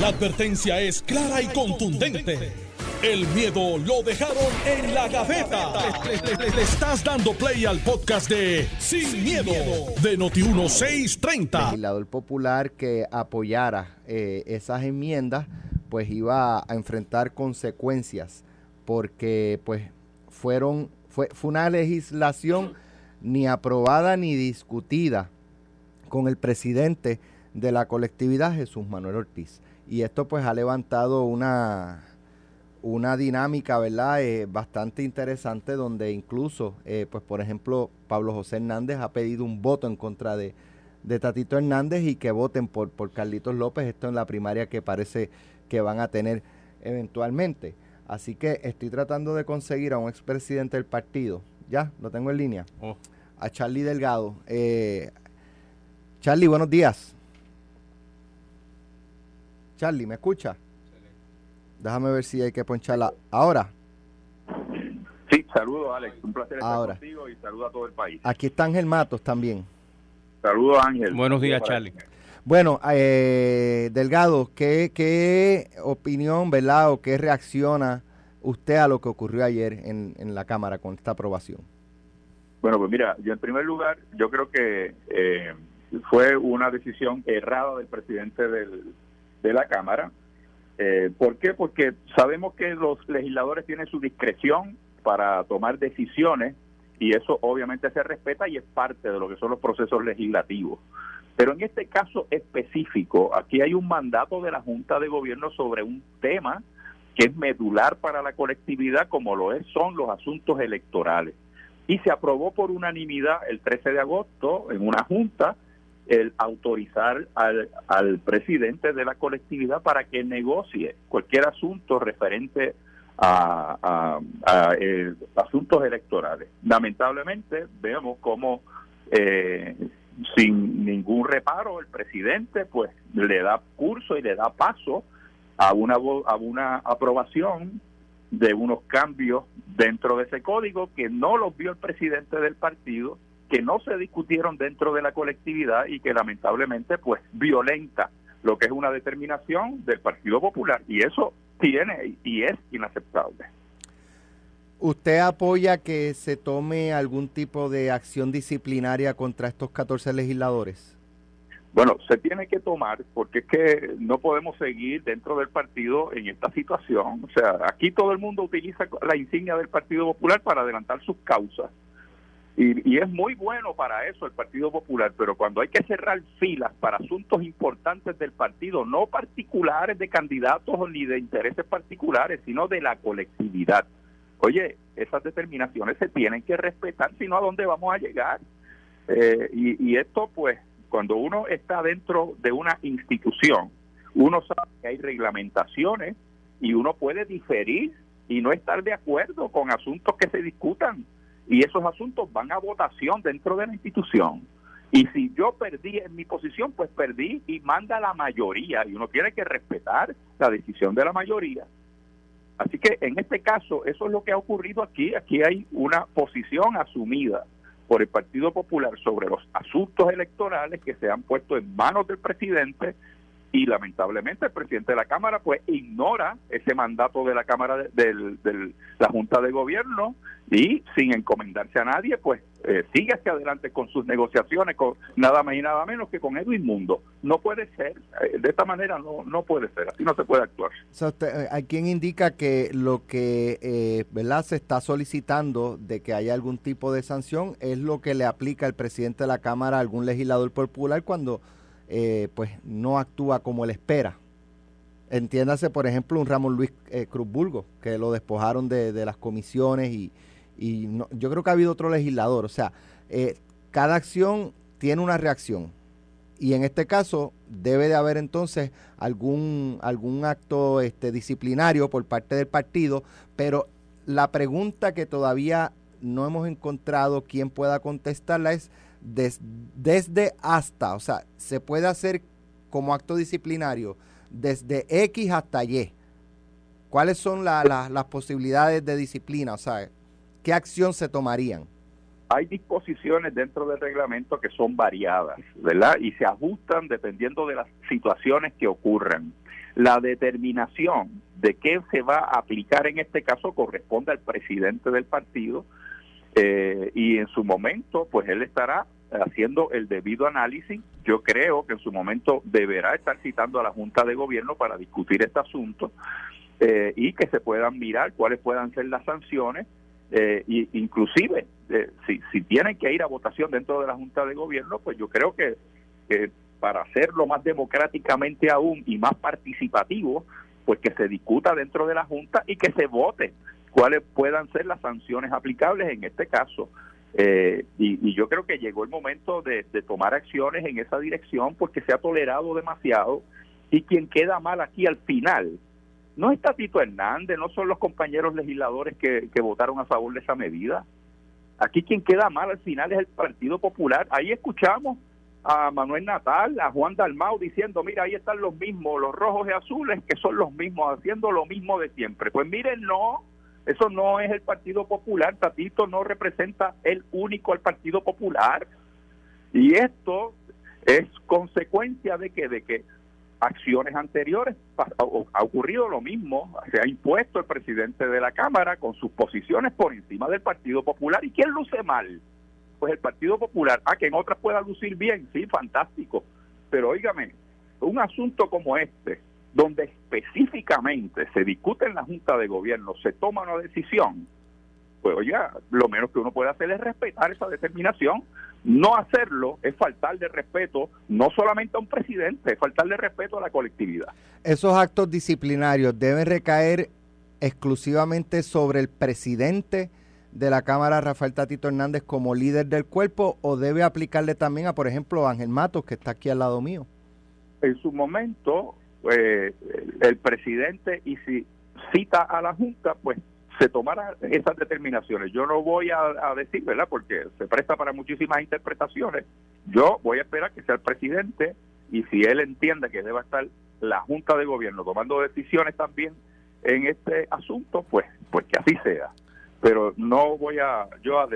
La advertencia es clara y contundente. El miedo lo dejaron en la gaveta. Le, estás dando play al podcast de Sin, miedo, de Noti1630. legislador popular que apoyara eh, esas enmiendas, pues iba a enfrentar consecuencias, porque pues fueron, fue, fue una legislación ni aprobada ni discutida con el presidente de la colectividad, Jesús Manuel Ortiz. Y esto pues ha levantado una, una dinámica, ¿verdad? Eh, bastante interesante donde incluso, eh, pues por ejemplo, Pablo José Hernández ha pedido un voto en contra de, de Tatito Hernández y que voten por, por Carlitos López, esto en la primaria que parece que van a tener eventualmente. Así que estoy tratando de conseguir a un expresidente del partido, ya, lo tengo en línea, Oh. a Charlie Delgado. Eh, Charlie, buenos días. Charlie, ¿me escucha? Déjame ver si hay que poncharla. Ahora, Sí, saludos Alex, un placer estar Ahora. contigo y saludos a todo el país. aquí está Ángel Matos también. Saludos Ángel. Buenos días, Charlie. Bueno, eh, Delgado, ¿qué, ¿qué opinión, verdad, o qué reacciona usted a lo que ocurrió ayer en, en la Cámara con esta aprobación? Bueno, pues mira, yo en primer lugar, yo creo que eh, fue una decisión errada del presidente del- de la Cámara. Eh, ¿Por qué? Porque sabemos que los legisladores tienen su discreción para tomar decisiones y eso obviamente se respeta y es parte de lo que son los procesos legislativos. Pero en este caso específico, aquí hay un mandato de la Junta de Gobierno sobre un tema que es medular para la colectividad, como lo es, son los asuntos electorales. Y se aprobó por unanimidad el 13 de agosto en una junta el autorizar al, al presidente de la colectividad para que negocie cualquier asunto referente a, a- eh, asuntos electorales. Lamentablemente vemos como eh, sin ningún reparo el presidente pues le da curso y le da paso a una a una aprobación de unos cambios dentro de ese código que no los vio el presidente del partido, que no se discutieron dentro de la colectividad y que lamentablemente pues violenta lo que es una determinación del Partido Popular y eso tiene y es inaceptable. ¿Usted apoya que se tome algún tipo de acción disciplinaria contra estos 14 legisladores? Bueno, se tiene que tomar porque es que no podemos seguir dentro del partido en esta situación. O sea, aquí todo el mundo utiliza la insignia del Partido Popular para adelantar sus causas. Y, y es muy bueno para eso el Partido Popular, pero cuando hay que cerrar filas para asuntos importantes del partido, no particulares de candidatos ni de intereses particulares, sino de la colectividad. Oye, esas determinaciones se tienen que respetar, si no, ¿a dónde vamos a llegar? Eh, y, y esto, pues, cuando uno está dentro de una institución, uno sabe que hay reglamentaciones y uno puede diferir y no estar de acuerdo con asuntos que se discutan. Y esos asuntos van a votación dentro de la institución. Y si yo perdí en mi posición, pues perdí y manda la mayoría. Y uno tiene que respetar la decisión de la mayoría. Así que en este caso, eso es lo que ha ocurrido aquí. Aquí hay una posición asumida por el Partido Popular sobre los asuntos electorales que se han puesto en manos del presidente y lamentablemente el presidente de la Cámara pues ignora ese mandato de la Cámara de, la Junta de Gobierno y sin encomendarse a nadie pues eh, sigue hacia adelante con sus negociaciones con nada más y nada menos que con Edwin Mundo. No puede ser, eh, de esta manera no, no puede ser, así no se puede actuar. O sea, usted- eh, hay quien indica que lo que eh, ¿verdad? se está solicitando de que haya algún tipo de sanción es lo que le aplica el presidente de la Cámara a algún legislador popular cuando eh, pues no actúa como él espera. Entiéndase, por ejemplo, un Ramón Luis eh, Cruz Burgo, que lo despojaron de, de las comisiones y, y yo creo que ha habido otro legislador. O sea, eh, cada acción tiene una reacción. Y en este caso debe de haber entonces algún, algún acto este, disciplinario por parte del partido, pero la pregunta que todavía no hemos encontrado quien pueda contestarla es des- desde hasta, o sea, se puede hacer como acto disciplinario desde X hasta Y. ¿Cuáles son la- la- las posibilidades de disciplina? O sea, ¿qué acción se tomarían? hay disposiciones dentro del reglamento que son variadas, ¿verdad? Y se ajustan dependiendo de las situaciones que ocurran. La determinación de qué se va a aplicar en este caso corresponde al presidente del partido eh, y en su momento, pues él estará haciendo el debido análisis. Yo creo que en su momento deberá estar citando a la Junta de Gobierno para discutir este asunto eh, y que se puedan mirar cuáles puedan ser las sanciones. Eh, y inclusive, eh, si, si tienen que ir a votación dentro de la Junta de Gobierno, pues yo creo que, que para hacerlo más democráticamente aún y más participativo, pues que se discuta dentro de la Junta y que se vote cuáles puedan ser las sanciones aplicables en este caso. Eh, y, yo creo que llegó el momento de, tomar acciones en esa dirección porque se ha tolerado demasiado y quien queda mal aquí al final no es Tatito Hernández, no son los compañeros legisladores que, que votaron a favor de esa medida. Aquí quien queda mal al final es el Partido Popular. Ahí escuchamos a Manuel Natal, a Juan Dalmau diciendo, mira, ahí están los mismos, los rojos y azules, que son los mismos, haciendo lo mismo de siempre. Pues miren, no, eso no es el Partido Popular. Tatito no representa el único al Partido Popular. Y esto es consecuencia de que, de que acciones anteriores ha ocurrido lo mismo. Se ha impuesto el presidente de la Cámara con sus posiciones por encima del Partido Popular. ¿Y quién luce mal? Pues el Partido Popular. Ah, que en otras pueda lucir bien. Sí, fantástico. Pero óigame, un asunto como este, donde específicamente se discute en la Junta de Gobierno, se toma una decisión, pues oiga, lo menos que uno puede hacer es respetar esa determinación. No hacerlo es faltar de respeto no solamente a un presidente, es faltar de respeto a la colectividad. Esos actos disciplinarios deben recaer exclusivamente sobre el presidente de la Cámara, Rafael Tatito Hernández, como líder del cuerpo, o debe aplicarle también a, por ejemplo, Ángel Matos, que está aquí al lado mío. En su momento, eh, el presidente y si cita a la Junta, pues se tomarán esas determinaciones. Yo no voy a, decir, ¿verdad? Porque se presta para muchísimas interpretaciones. Yo voy a esperar que sea el presidente y si él entiende que deba estar la Junta de Gobierno tomando decisiones también en este asunto, pues, pues que así sea pero no voy a yo a,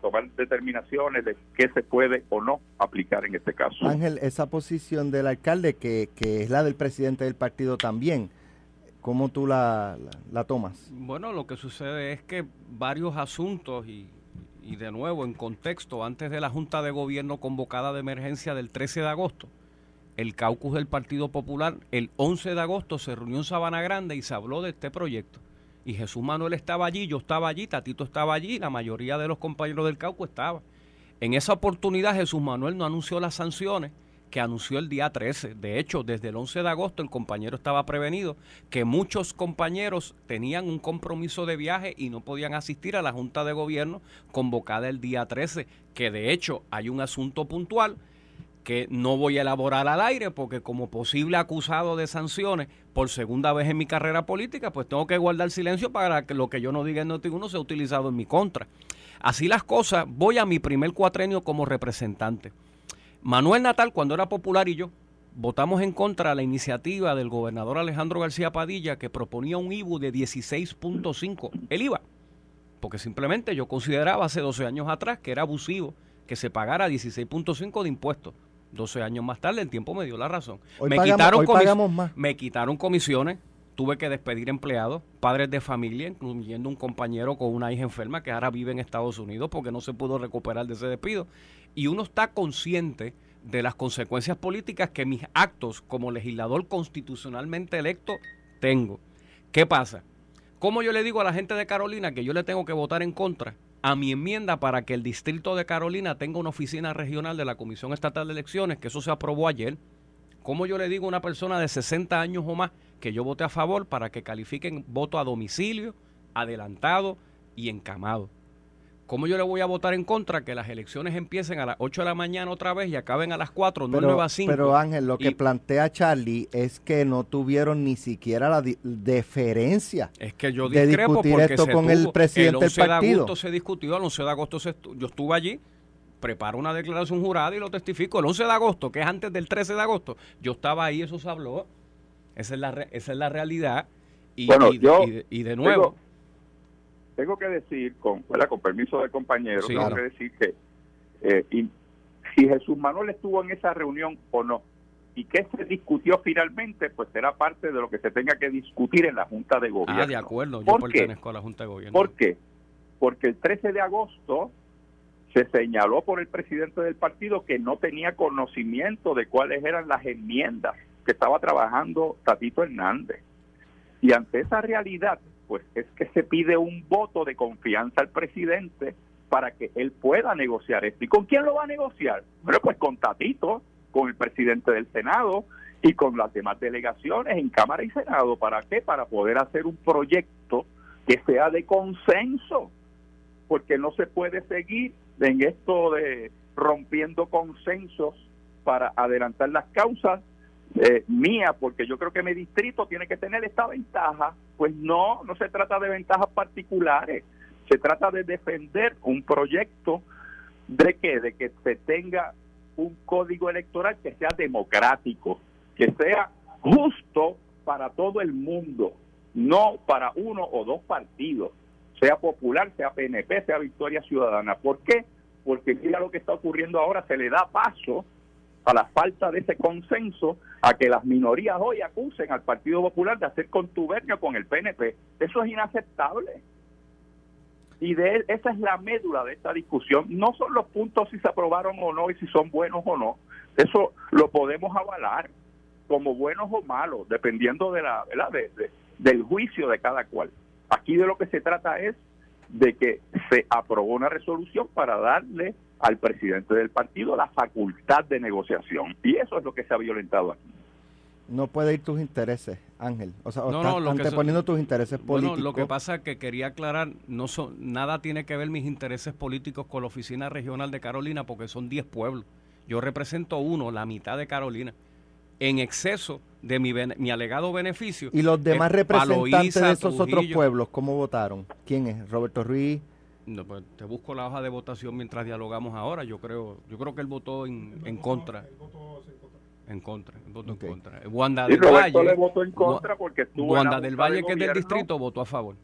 tomar determinaciones de qué se puede o no aplicar en este caso. Ángel, esa posición del alcalde, que, que es la del presidente del partido también, ¿cómo tú la, la, tomas? Bueno, lo que sucede es que varios asuntos y, y de nuevo en contexto, antes de la Junta de Gobierno convocada de emergencia del 13 de agosto, el caucus del Partido Popular el 11 de agosto se reunió en Sabana Grande y se habló de este proyecto y Jesús Manuel estaba allí, yo estaba allí, Tatito estaba allí, la mayoría de los compañeros del Cauco estaba. En esa oportunidad Jesús Manuel no anunció las sanciones que anunció el día 13. De hecho, desde el 11 de agosto el compañero estaba prevenido que muchos compañeros tenían un compromiso de viaje y no podían asistir a la Junta de Gobierno convocada el día 13, que de hecho hay un asunto puntual que no voy a elaborar al aire porque como posible acusado de sanciones por segunda vez en mi carrera política, pues tengo que guardar silencio para que lo que yo no diga en Noti1 sea utilizado en mi contra. Así las cosas, voy a mi primer cuatrenio como representante. Manuel Natal, cuando era popular y yo, votamos en contra de la iniciativa del gobernador Alejandro García Padilla que proponía un IBU de 16.5, el IVA, porque simplemente yo consideraba hace 12 años atrás que era abusivo que se pagara 16.5 de impuestos 12 años más tarde, el tiempo me dio la razón. me, quitaron más. me quitaron comisiones, tuve que despedir empleados, padres de familia, incluyendo un compañero con una hija enferma que ahora vive en Estados Unidos porque no se pudo recuperar de ese despido. Y uno está consciente de las consecuencias políticas que mis actos como legislador constitucionalmente electo tengo. ¿Qué pasa? ¿Cómo yo le digo a la gente de Carolina que yo le tengo que votar en contra a mi enmienda para que el distrito de Carolina tenga una oficina regional de la Comisión Estatal de Elecciones, que eso se aprobó ayer. ¿Cómo yo le digo a una persona de 60 años o más que yo vote a favor para que califiquen voto a domicilio, adelantado y encamado? ¿Cómo yo le voy a votar en contra que las elecciones empiecen a las 8 de la mañana otra vez y acaben a las 4, no pero, a 5? Pero Ángel, lo que plantea Charlie es que no tuvieron ni siquiera la deferencia es que yo de discutir esto con el presidente del partido. de agosto se discutió, el 11 de agosto yo estuve allí, preparo una declaración jurada y lo testifico. El 11 de agosto, que es antes del 13 de agosto, yo estaba ahí, eso se habló. Esa es la, esa es la realidad. Y, y, de, nuevo tengo que decir, con, con permiso del compañero, tengo que decir que eh, si Jesús Manuel estuvo en esa reunión o no, y qué se discutió finalmente, pues será parte de lo que se tenga que discutir en la Junta de Gobierno. Ah, de acuerdo, yo pertenezco a la Junta de Gobierno. ¿Por qué? Porque el 13 de agosto se señaló por el presidente del partido que no tenía conocimiento de cuáles eran las enmiendas que estaba trabajando Tatito Hernández. Y ante esa realidad, pues es que se pide un voto de confianza al presidente para que él pueda negociar esto. ¿Y con quién lo va a negociar? Bueno, pues con Tatito, con el presidente del Senado y con las demás delegaciones en Cámara y Senado. ¿Para qué? Para poder hacer un proyecto que sea de consenso, porque no se puede seguir en esto de rompiendo consensos para adelantar las causas eh, mía, porque yo creo que mi distrito tiene que tener esta ventaja. Pues no, no se trata de ventajas particulares, se trata de defender un proyecto de que, de que se tenga un código electoral que sea democrático, que sea justo para todo el mundo, no para uno o dos partidos, sea popular, sea PNP, sea Victoria Ciudadana. ¿Por qué? Porque mira lo que está ocurriendo ahora, se le da paso a la falta de ese consenso a que las minorías hoy acusen al Partido Popular de hacer contubernio con el PNP. Eso es inaceptable. Y de esa es la médula de esta discusión. No son los puntos si se aprobaron o no y si son buenos o no. Eso lo podemos avalar como buenos o malos, dependiendo de la, del juicio de cada cual. Aquí de lo que se trata es de que se aprobó una resolución para darle al presidente del partido la facultad de negociación. Y eso es lo que se ha violentado aquí no puede ir tus intereses, Ángel. O sea, no, anteponiendo tus intereses políticos. lo que pasa es que quería aclarar, no son, nada tiene que ver mis intereses políticos con la oficina regional de Carolina, porque son 10 pueblos. Yo represento uno, la mitad de Carolina, en exceso de mi, mi alegado beneficio. ¿Y los demás representantes de esos otros pueblos, cómo votaron? ¿Quién es? ¿Roberto Ruiz? No, pues te busco la hoja de votación mientras dialogamos ahora. Yo creo, yo creo que él votó en, en contra. En contra, voto en contra. Wanda del Valle. le votó en contra porque estuvo Wanda del Valle, que es del distrito, votó a favor.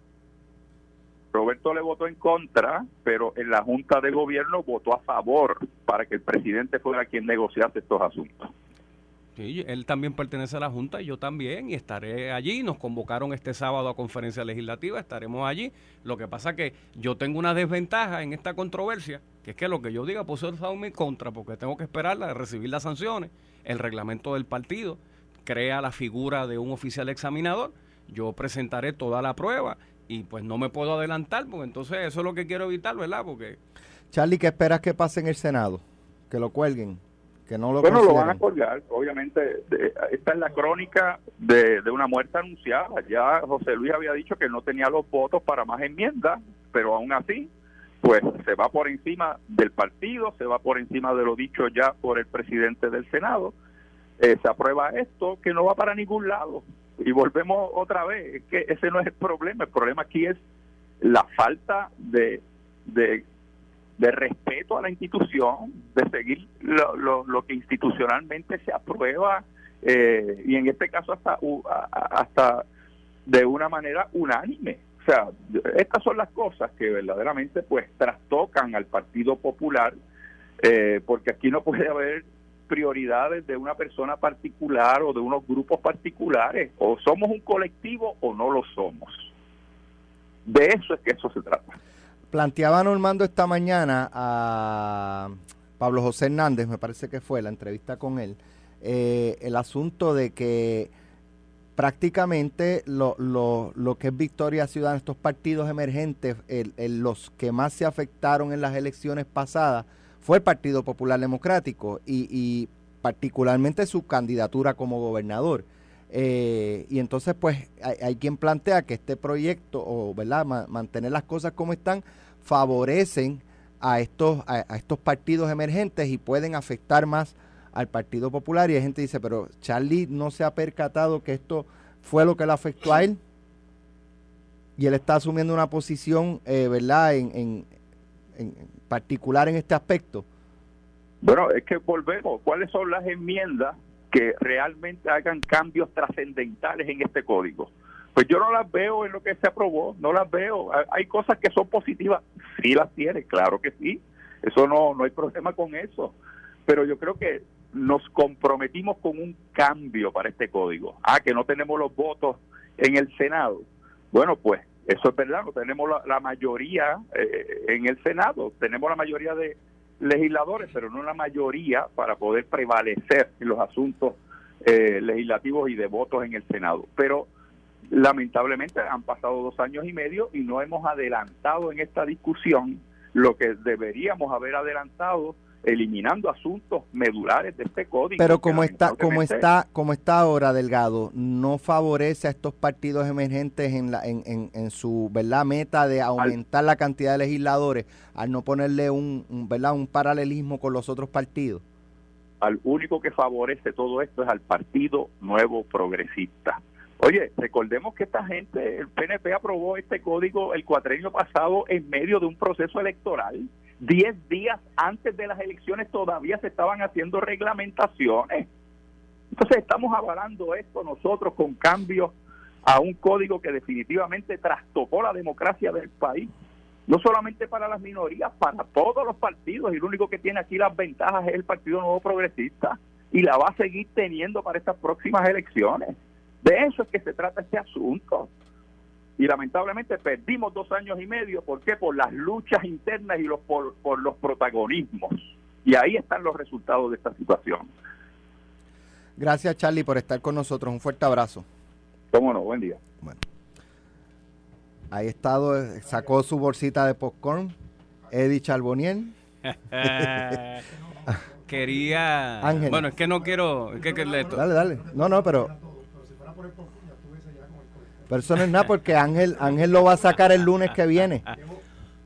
Roberto le votó en contra, pero en la Junta de Gobierno votó a favor para que el presidente fuera quien negociase estos asuntos. Sí, él también pertenece a la Junta y yo también, y estaré allí. Nos convocaron este sábado a conferencia legislativa, estaremos allí. Lo que pasa que yo tengo una desventaja en esta controversia, que es que lo que yo diga puede ser en mi contra, porque tengo que esperar a recibir las sanciones. El reglamento del partido crea la figura de un oficial examinador. Yo presentaré toda la prueba y pues no me puedo adelantar, porque entonces eso es lo que quiero evitar, ¿verdad? Porque... Charlie, ¿qué esperas que pase en el Senado? Que lo cuelguen no lo bueno, lo van a colgar, obviamente. esta es la crónica de, una muerte anunciada. Ya José Luis había dicho que no tenía los votos para más enmiendas, pero aún así, pues se va por encima del partido, se va por encima de lo dicho ya por el presidente del Senado. Eh, se aprueba esto que no va para ningún lado. Y volvemos otra vez, es que ese no es el problema, el problema aquí es la falta de, de de respeto a la institución, de seguir lo, lo, que institucionalmente se aprueba eh, y en este caso hasta, hasta de una manera unánime. O sea, estas son las cosas que verdaderamente pues trastocan al Partido Popular, eh, porque aquí no puede haber prioridades de una persona particular o de unos grupos particulares. O somos un colectivo o no lo somos. De eso es que eso se trata. Planteaba Normando esta mañana a Pablo José Hernández, me parece que fue la entrevista con él, eh, el asunto de que prácticamente lo, lo, lo, que es Victoria Ciudadana, estos partidos emergentes, los que más se afectaron en las elecciones pasadas, fue el Partido Popular Democrático y, y particularmente su candidatura como gobernador. Eh, y entonces, pues, hay, quien plantea que este proyecto, o verdad, mantener las cosas como están, favorecen a estos, a, estos partidos emergentes y pueden afectar más al Partido Popular. Y hay gente que dice, pero Charlie no se ha percatado que esto fue lo que le afectó a él. Y él está asumiendo una posición, eh, ¿verdad?, en, en particular en este aspecto. Bueno, es que volvemos. ¿Cuáles son las enmiendas que realmente hagan cambios trascendentales en este código. Pues yo no las veo en lo que se aprobó, no las veo. Hay cosas que son positivas, sí las tiene, claro que sí. Eso no, no hay problema con eso. Pero yo creo que nos comprometimos con un cambio para este código. Ah, que no tenemos los votos en el Senado. Bueno, pues eso es verdad, no tenemos la, mayoría eh, en el Senado, tenemos la mayoría de legisladores, pero no la mayoría para poder prevalecer en los asuntos eh, legislativos y de votos en el Senado. Pero lamentablemente han pasado dos años y medio y no hemos adelantado en esta discusión lo que deberíamos haber adelantado eliminando asuntos medulares de este código. Pero como está, como está, como está ahora Delgado, no favorece a estos partidos emergentes en la, en, en, su verdad meta de aumentar la cantidad de legisladores, al no ponerle un, verdad un paralelismo con los otros partidos. Al único que favorece todo esto es al Partido Nuevo Progresista. Oye, recordemos que esta gente, el PNP aprobó este código el cuatrenio pasado en medio de un proceso electoral Diez días antes de las elecciones todavía se estaban haciendo reglamentaciones. Entonces estamos avalando esto nosotros con cambios a un código que definitivamente trastocó la democracia del país, no solamente para las minorías, para todos los partidos, y lo único que tiene aquí las ventajas es el Partido Nuevo Progresista, y la va a seguir teniendo para estas próximas elecciones. De eso es que se trata este asunto y lamentablemente perdimos dos años y medio. ¿Por qué? Por las luchas internas y los, por, los protagonismos. Y ahí están los resultados de esta situación. Gracias, Charlie, por estar con nosotros. Un fuerte abrazo. Cómo no, buen día. Bueno. Ahí estado, sacó su bolsita de popcorn. Eddie Charboniel. Quería. Ángel. Bueno, es que no quiero. que, dale, dale. No, no, pero pero eso no es nada porque Ángel, Ángel lo va a sacar el lunes que viene.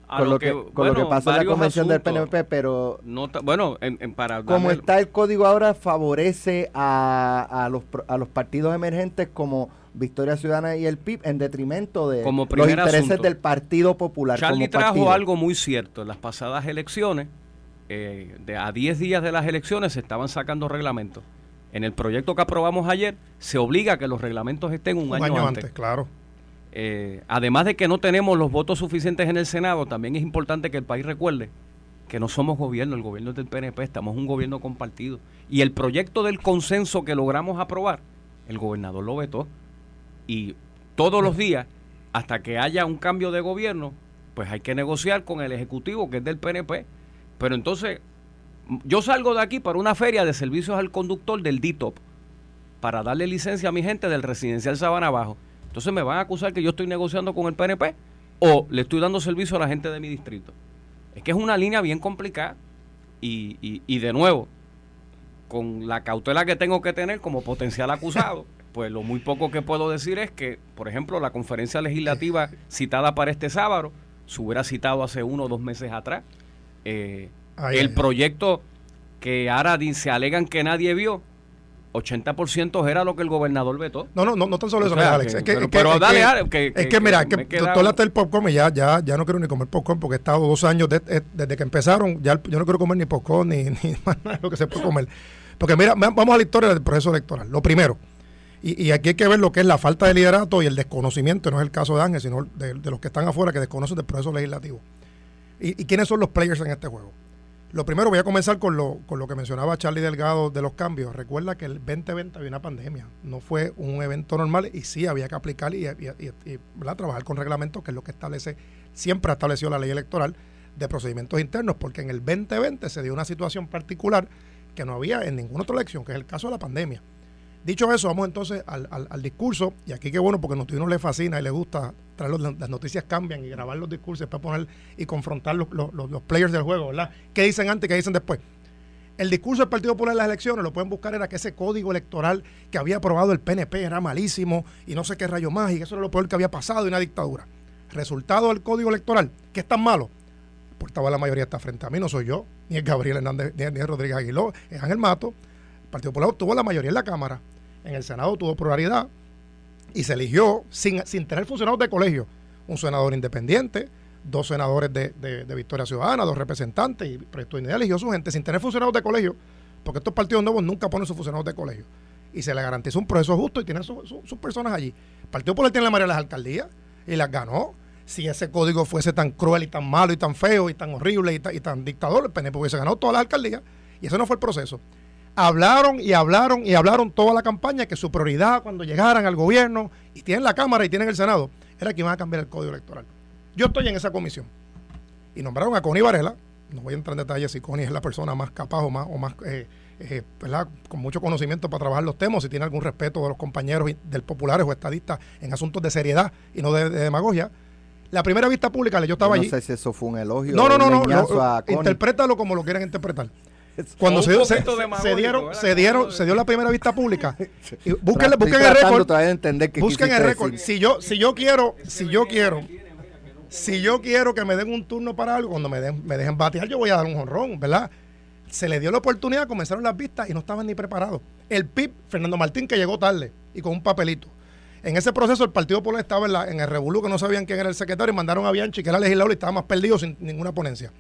con lo que, con lo que pasa en la convención del PNP, pero bueno, en, para como está el código ahora favorece a, a, los, a los partidos emergentes como Victoria Ciudadana y el PIB en detrimento de los intereses del Partido Popular. Charlie trajo algo muy cierto. En las pasadas elecciones, eh, de, a 10 días de las elecciones, se estaban sacando reglamentos en el proyecto que aprobamos ayer se obliga a que los reglamentos estén un, año, antes. claro. Eh, además de que no tenemos los votos suficientes en el Senado, también es importante que el país recuerde que no somos gobierno, el gobierno es del PNP, estamos un gobierno compartido. Y el proyecto del consenso que logramos aprobar, el gobernador lo vetó. Y todos los días, hasta que haya un cambio de gobierno, pues hay que negociar con el Ejecutivo, que es del PNP. Pero entonces yo salgo de aquí para una feria de servicios al conductor del DITOP para darle licencia a mi gente del residencial Sabana Abajo. Entonces me van a acusar que yo estoy negociando con el PNP o le estoy dando servicio a la gente de mi distrito. Es que es una línea bien complicada y, y, y de nuevo, con la cautela que tengo que tener como potencial acusado, pues lo muy poco que puedo decir es que, por ejemplo, la conferencia legislativa citada para este sábado se hubiera citado hace uno o dos meses atrás. Eh, el proyecto que ahora se alegan que nadie vio, 80% era lo que el gobernador vetó. No, no, no, no tan solo eso, Alex. es que, pero, dale, que, es que, mira, que tú el popcorn y ya, ya, ya no quiero ni comer popcorn porque he estado dos años desde que empezaron, ya yo no quiero comer ni popcorn ni, ni más nada de lo que se puede comer. Porque mira, vamos a la historia del proceso electoral. Lo primero, y, y, aquí hay que ver lo que es la falta de liderato y el desconocimiento, no es el caso de Ángel, sino de, los que están afuera que desconocen del proceso legislativo. ¿Y, ¿Y quiénes son los players en este juego? Lo primero, voy a comenzar con lo, con lo que mencionaba Charlie Delgado de los cambios. Recuerda que el 2020 había una pandemia, no fue un evento normal y sí había que aplicar y, trabajar con reglamentos, que es lo que establece, siempre ha establecido la ley electoral de procedimientos internos, porque en el 2020 se dio una situación particular que no había en ninguna otra elección, que es el caso de la pandemia. Dicho eso, vamos entonces al, al, discurso, y aquí qué bueno, porque a le fascina y le gusta traer las noticias cambian y grabar los discursos para poner y confrontar los, los, players del juego, ¿verdad? ¿Qué dicen antes qué dicen después? El discurso del Partido Popular en las elecciones, lo pueden buscar, era que ese código electoral que había aprobado el PNP era malísimo y no sé qué rayo más, y que eso era lo peor que había pasado en una dictadura. Resultado del código electoral, que es tan malo, portaba la mayoría está frente a mí, no soy yo, ni es Gabriel Hernández, ni es Rodríguez Aguiló, es Ángel Mato. El Partido Popular tuvo la mayoría en la Cámara en el Senado tuvo pluralidad y se eligió sin, tener funcionarios de colegio, un senador independiente, dos senadores de, Victoria Ciudadana, dos representantes, y Proyecto Unidad eligió su gente sin tener funcionarios de colegio, porque estos partidos nuevos nunca ponen sus funcionarios de colegio. Y se le garantizó un proceso justo y tienen sus personas allí. El Partido Popular tiene la mayoría de las alcaldías y las ganó. Si ese código fuese tan cruel y tan malo y tan feo y tan horrible y, y tan dictador, el PNP hubiese ganado todas las alcaldías. Y ese no fue el proceso. Hablaron y hablaron y hablaron toda la campaña que su prioridad cuando llegaran al gobierno y tienen la Cámara y tienen el Senado era que iban a cambiar el código electoral. Yo estoy en esa comisión y nombraron a Connie Varela. No voy a entrar en detalles si Connie es la persona más capaz o más, o más eh, eh, con mucho conocimiento para trabajar los temas, si tiene algún respeto de los compañeros del populares o estadistas en asuntos de seriedad y no de, demagogia. La primera vista pública, yo estaba allí. No sé si eso fue un elogio. No, no, no, no. interprétalo como lo quieran interpretar. Cuando se, se, dieron, se dieron, se dio la primera vista pública. busquen, busquen el récord. busquen el récord. Si yo, si yo quiero, si yo quiero, si yo quiero que me den un turno para algo, cuando me, den, me dejen batear, yo voy a dar un honrón, ¿verdad? Se le dio la oportunidad, comenzaron las vistas y no estaban ni preparados. El PIB, Fernando Martín, que llegó tarde y con un papelito. En ese proceso el Partido Popular estaba en, la, en el revolú, que no sabían quién era el secretario, y mandaron a Bianchi, que era legislador y estaba más perdido sin ninguna ponencia.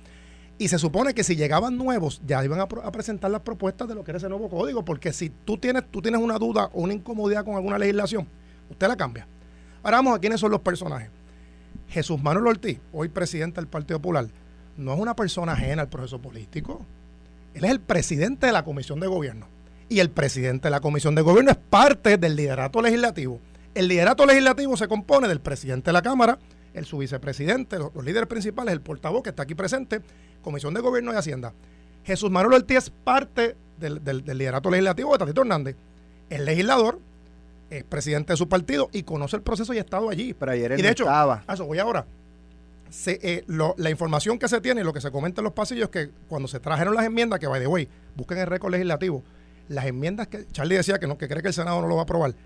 Y se supone que si llegaban nuevos, ya iban a, presentar las propuestas de lo que era ese nuevo código, porque si tú tienes, tú tienes una duda o una incomodidad con alguna legislación, usted la cambia. Ahora vamos a quiénes son los personajes. Jesús Manuel Ortiz, hoy presidente del Partido Popular, no es una persona ajena al proceso político. Él es el presidente de la Comisión de Gobierno. Y el presidente de la Comisión de Gobierno es parte del liderato legislativo. El liderato legislativo se compone del presidente de la Cámara, el su vicepresidente, los, líderes principales, el portavoz que está aquí presente, Comisión de Gobierno y Hacienda. Jesús Manuel Ortiz es parte del, liderato legislativo de Tatito Hernández. El legislador es presidente de su partido y conoce el proceso y ha estado allí. Pero ayer él y de hecho, estaba. eso voy ahora. Eh, la información que se tiene y lo que se comenta en los pasillos es que cuando se trajeron las enmiendas, que by the way, busquen el récord legislativo, las enmiendas que Charlie decía que no, que cree que el Senado no lo va a aprobar.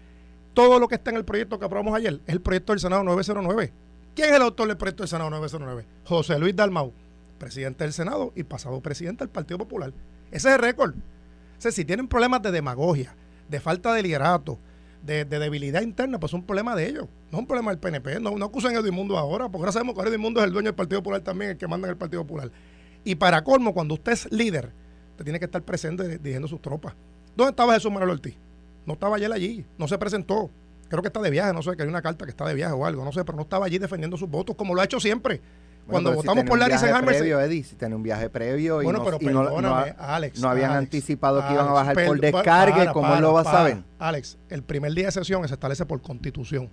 Todo lo que está en el proyecto que aprobamos ayer es el proyecto del Senado 909. ¿Quién es el autor del proyecto del Senado 909? José Luis Dalmau, presidente del Senado y pasado presidente del Partido Popular. Ese es el récord. O sea, si tienen problemas de demagogia, de falta de liderato, de, debilidad interna, pues es un problema de ellos. No es un problema del PNP. No, no acusen a Edmundo ahora, porque ahora sabemos que Edmundo es el dueño del Partido Popular también, el que manda en el Partido Popular. Y para colmo, cuando usted es líder, usted tiene que estar presente dirigiendo sus tropas. ¿Dónde estaba Jesús Manuel Ortiz? No estaba ayer allí, no se presentó. Creo que está de viaje, no sé, que hay una carta que está de viaje o algo, no sé, pero no estaba allí defendiendo sus votos como lo ha hecho siempre. Cuando votamos por Larry Senhammer. Previo, Eddie, si tiene un viaje previo y, no, no, habían anticipado que iban a bajar por descargue, ¿cómo lo va a saber? Alex, el primer día de sesión se establece por constitución.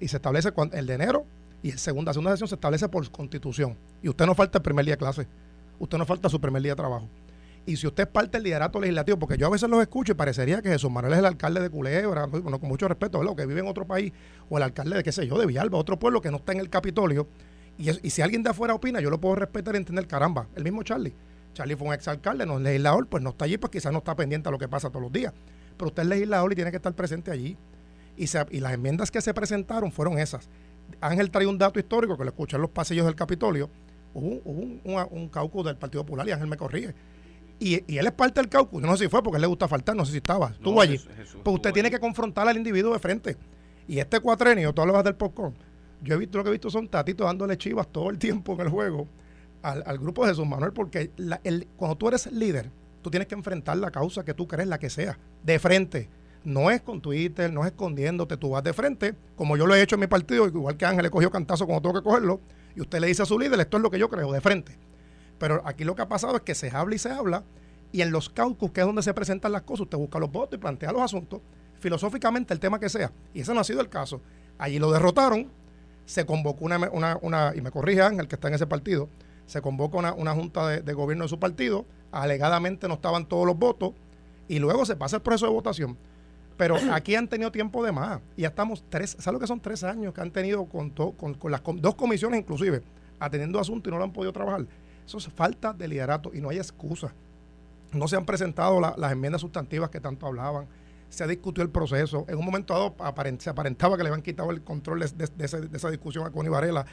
Y se establece el de enero y el segunda, segunda sesión se establece por constitución. Y usted no falta el primer día de clase. Usted no falta su primer día de trabajo. Y si usted es parte del liderato legislativo, porque yo a veces los escucho y parecería que Jesús Manuel es el alcalde de Culebra, bueno, con mucho respeto, ¿verdad? que vive en otro país, o el alcalde de, qué sé yo, de Villalba, otro pueblo que no está en el Capitolio. Y, y si alguien de afuera opina, yo lo puedo respetar y entender, caramba, el mismo Charlie. Charlie fue un exalcalde, no es legislador, pues no está allí, pues quizás no está pendiente a lo que pasa todos los días. Pero usted es legislador y tiene que estar presente allí. Y, y las enmiendas que se presentaron fueron esas. Ángel trae un dato histórico que lo escuché en los pasillos del Capitolio. Hubo, un, un, caucus del Partido Popular y Ángel me corrige y, él es parte del caucus. Yo no sé si fue porque él le gusta faltar, no sé si estaba. Estuvo allí. pues usted tiene que confrontar al individuo de frente. Y este cuatrenio, tú hablabas del popcorn. Yo he visto lo que he visto son tatitos dándole chivas todo el tiempo en el juego al, grupo de Jesús Manuel, porque cuando tú eres líder, tú tienes que enfrentar la causa que tú crees, la que sea, de frente. No es con Twitter, no es escondiéndote, tú vas de frente, como yo lo he hecho en mi partido, igual que Ángel le cogió cantazo cuando tengo que cogerlo, y usted le dice a su líder, esto es lo que yo creo, de frente. Pero aquí lo que ha pasado es que se habla y se habla, y en los caucus, que es donde se presentan las cosas, usted busca los votos y plantea los asuntos, filosóficamente el tema que sea. Y ese no ha sido el caso. Allí lo derrotaron, se convocó una, una, y me corrige Ángel, que está en ese partido, se convocó una, una junta de, gobierno de su partido, alegadamente no estaban todos los votos, y luego se pasa el proceso de votación. Pero aquí han tenido tiempo de más. Y ya estamos tres, ¿sabes lo que son tres años que han tenido con, con, con las dos comisiones inclusive, atendiendo asuntos y no lo han podido trabajar? Eso es falta de liderato y no hay excusa. No se han presentado las enmiendas sustantivas que tanto hablaban. Se discutió el proceso. En un momento dado se aparentaba que le habían quitado el control de, esa discusión a Connie Varela.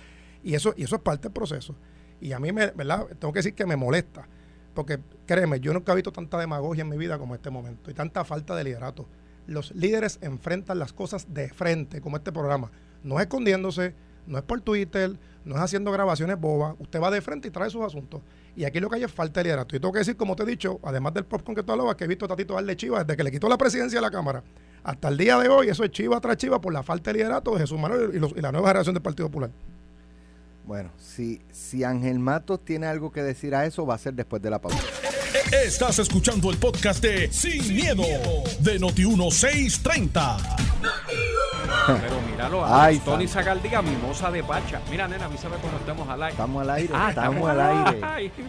Y eso, y eso es parte del proceso. Y a mí, me, ¿verdad? Tengo que decir que me molesta. Porque créeme, yo nunca he visto tanta demagogia en mi vida como este momento y tanta falta de liderato. Los líderes enfrentan las cosas de frente, como este programa. No escondiéndose, no es por Twitter, no es haciendo grabaciones bobas. Usted va de frente y trae sus asuntos. Y aquí lo que hay es falta de liderato. Y tengo que decir, como te he dicho, además del popcorn que tú hablabas, que he visto a Tatito darle chiva desde que le quitó la presidencia de la Cámara hasta el día de hoy. Eso es chiva tras chiva por la falta de liderato de Jesús Manuel y, la nueva generación del Partido Popular. Bueno, si, si Ángel Matos tiene algo que decir a eso, va a ser después de la pausa. Estás escuchando el podcast de Sin, miedo, de Noti1630. Pero míralo, Ay, Tony Zagaldía, mimosa de pacha. Mira, nena, avísame cuando estemos al aire. Estamos al aire, ah, estamos, al aire.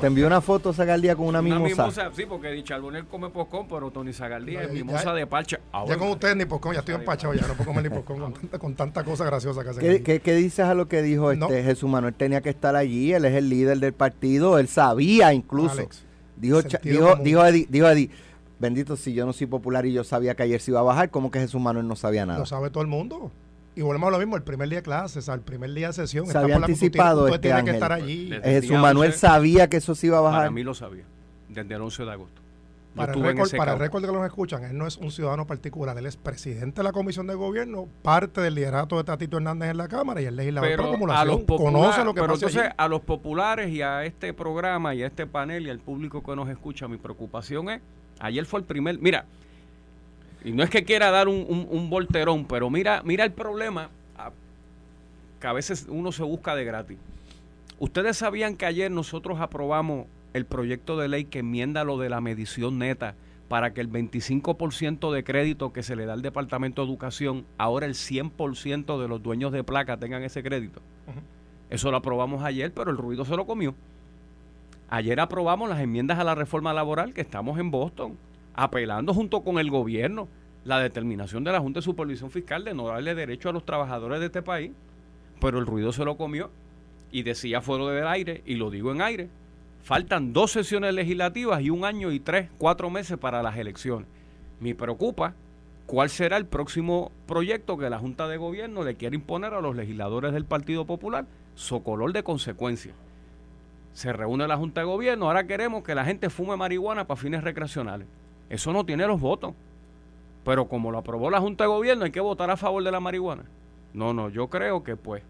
Te envió una foto Zagaldía con una, mimosa. Sí, porque Dichalbonel come poscón, pero Tony Zagaldía es mimosa de pacha. ya con ustedes ni poscón, ya estoy empachado, ya no puedo comer ni poscón con, tanta, con tanta cosa graciosa que hacen. ¿Qué, ¿Qué, dices a lo que dijo este Jesús Manuel? Tenía que estar allí, él es el líder del partido, él sabía incluso. Dijo, dijo, dijo, Eddie, dijo Eddie, bendito si yo no soy popular y yo sabía que ayer se iba a bajar, ¿cómo que Jesús Manuel no sabía nada? Lo sabe todo el mundo. Y volvemos a lo mismo, el primer día de clases, el primer día de sesión. Se había anticipado este que estar allí. Jesús Manuel sabía que eso se iba a bajar. Para mí lo sabía, desde el 11 de agosto. Para, el récord, para el récord de que los escuchan, él no es un ciudadano particular, él es presidente de la Comisión de Gobierno, parte del liderato de Tatito Hernández en la Cámara y el legislador pero acumulación. conoce lo que pero entonces, a los populares y a este programa y a este panel y al público que nos escucha, mi preocupación es, ayer fue el primer, mira, y no es que quiera dar un, un, volterón, pero mira, mira el problema que a veces uno se busca de gratis. Ustedes sabían que ayer nosotros aprobamos el proyecto de ley que enmienda lo de la medición neta para que el 25% de crédito que se le da al Departamento de Educación, ahora el 100% de los dueños de placa tengan ese crédito. Eso lo aprobamos ayer, pero el ruido se lo comió. Ayer aprobamos las enmiendas a la reforma laboral que estamos en Boston, apelando junto con el gobierno la determinación de la Junta de Supervisión Fiscal de no darle derecho a los trabajadores de este país, pero el ruido se lo comió y decía fuera del aire, y lo digo en aire, Faltan dos sesiones legislativas y un año y tres, cuatro meses para las elecciones. Me preocupa cuál será el próximo proyecto que la Junta de Gobierno le quiere imponer a los legisladores del Partido Popular, socolor de consecuencias. Se reúne la Junta de Gobierno, ahora queremos que la gente fume marihuana para fines recreacionales. Eso no tiene los votos. Pero como lo aprobó la Junta de Gobierno, hay que votar a favor de la marihuana. No, no, yo creo que pues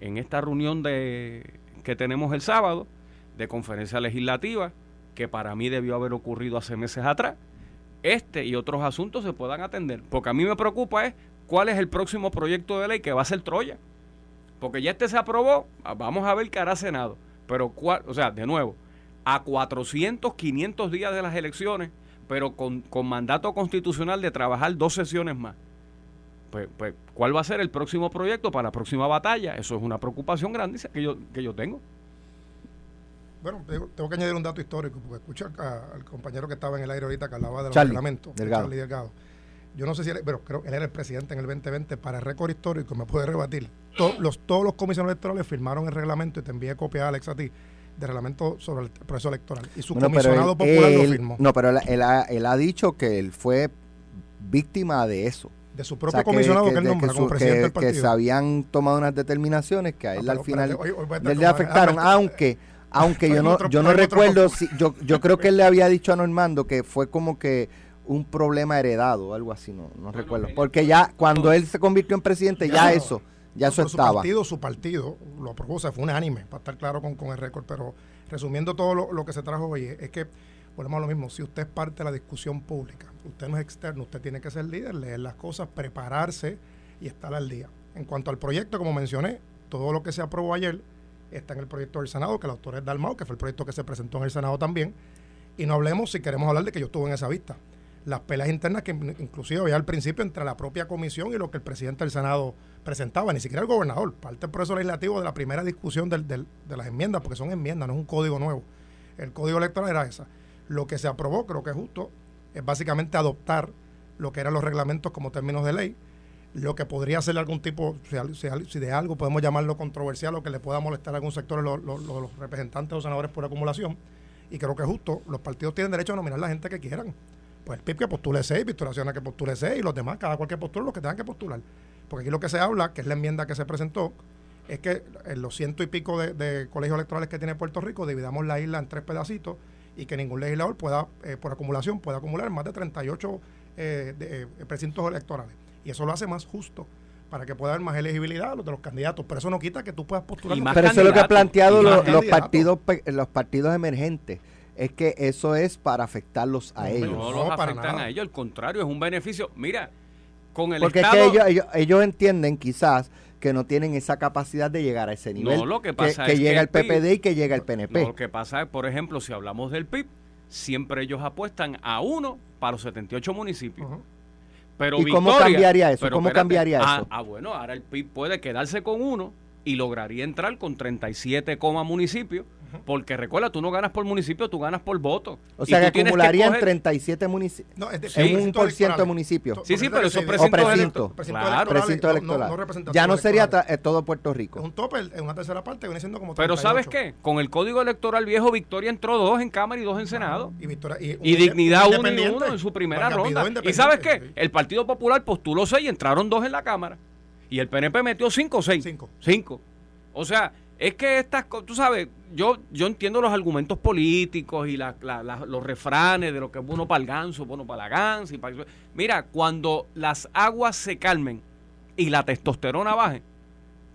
en esta reunión de que tenemos el sábado, de conferencia legislativa, que para mí debió haber ocurrido hace meses atrás, este y otros asuntos se puedan atender. Porque a mí me preocupa es cuál es el próximo proyecto de ley que va a ser Troya. Porque ya este se aprobó, vamos a ver qué hará Senado. Pero, cuál, o sea, de nuevo, a 400, 500 días de las elecciones, pero con, con mandato constitucional de trabajar dos sesiones más. Pues, pues, ¿cuál va a ser el próximo proyecto para la próxima batalla? Eso es una preocupación grande que yo, que yo tengo. Bueno, tengo que añadir un dato histórico, porque escucho al compañero que estaba en el aire ahorita que hablaba de los reglamentos, Delgado. Delgado. Yo no sé si él, pero creo que él era el presidente en el 2020 para récord histórico, me puede rebatir. Todos los, todos los comisionados electorales firmaron el reglamento y te envié copia, Alex, a ti, de reglamento sobre el proceso electoral. Y su comisionado popular lo firmó. No, pero él, ha, dicho que él fue víctima de eso. De su propio comisionado que, él nombra como presidente del partido. Que se habían tomado unas determinaciones que a él al final le afectaron, aunque aunque yo no, yo no recuerdo, si, yo, yo creo que él le había dicho a Normando que fue como que un problema heredado, algo así, no, no recuerdo. Porque ya cuando él se convirtió en presidente, ya, eso, ya eso estaba. Su partido, su partido lo aprobó, o sea, fue unánime, para estar claro con, con el récord. Pero resumiendo todo lo, que se trajo hoy, es que, volvemos a lo mismo, si usted es parte de la discusión pública, usted no es externo, usted tiene que ser líder, leer las cosas, prepararse y estar al día. En cuanto al proyecto, como mencioné, todo lo que se aprobó ayer está en el proyecto del Senado, que el autor es Dalmau, que fue el proyecto que se presentó en el Senado también. Y no hablemos, si queremos hablar de que yo estuve en esa vista. Las peleas internas que inclusive había al principio entre la propia comisión y lo que el presidente del Senado presentaba, ni siquiera el gobernador, parte del proceso legislativo de la primera discusión del, de las enmiendas, porque son enmiendas, no es un código nuevo. El código electoral era esa. Lo que se aprobó, creo que es justo, es básicamente adoptar lo que eran los reglamentos como términos de ley, lo que podría ser algún tipo, si, de algo podemos llamarlo controversial o que le pueda molestar a algún sector los, los, representantes o senadores por acumulación. Y creo que es justo, los partidos tienen derecho a nominar a la gente que quieran. Pues el PIB que postule 6, Victoria que postule 6 y los demás, cada cual que postule los que tengan que postular. Porque aquí lo que se habla, que es la enmienda que se presentó, es que en los ciento y pico de, colegios electorales que tiene Puerto Rico dividamos la isla en tres pedacitos y que ningún legislador pueda, eh, por acumulación, pueda acumular más de 38 eh, de, eh, precintos electorales. Y eso lo hace más justo para que pueda haber más elegibilidad a los de los candidatos. Pero eso no quita que tú puedas postular. Pero eso es lo que han planteado los, partidos, los partidos emergentes. Es que eso es para afectarlos a ellos. No, los afectan a ellos, al contrario, es un beneficio. Mira, con el Porque es que ellos, ellos, entienden quizás que no tienen esa capacidad de llegar a ese nivel. No, lo que pasa que, es llega el PPD y que llega el PNP. lo que pasa es, por ejemplo, si hablamos del PIB, siempre ellos apuestan a uno para los 78 municipios. Pero ¿Y cómo cambiaría eso? ¿Cómo cambiaría ah, eso? Ah, bueno, ahora el PIB puede quedarse con uno y lograría entrar con 37, municipios porque recuerda, tú no ganas por municipio, tú ganas por voto. O sea, que acumularían 37 municipios. No, en un por ciento de municipios. Sí, sí, pero eso es precinto. Claro, precinto electoral. ya no sería todo Puerto Rico. Un tope en una tercera parte viene siendo como Pero ¿sabes qué? Con el código electoral viejo, Victoria entró dos en Cámara y dos en Senado. y, Dignidad uno y uno en su primera ronda. ¿Y sabes qué? El Partido Popular postuló seis y entraron dos en la Cámara. Y el PNP metió cinco o seis. Cinco. Cinco. O sea, es que estas cosas, tú sabes, yo, yo entiendo los argumentos políticos y los refranes de lo que es bueno para el ganso, bueno para la gansa. Y para... Mira, cuando las aguas se calmen y la testosterona baje,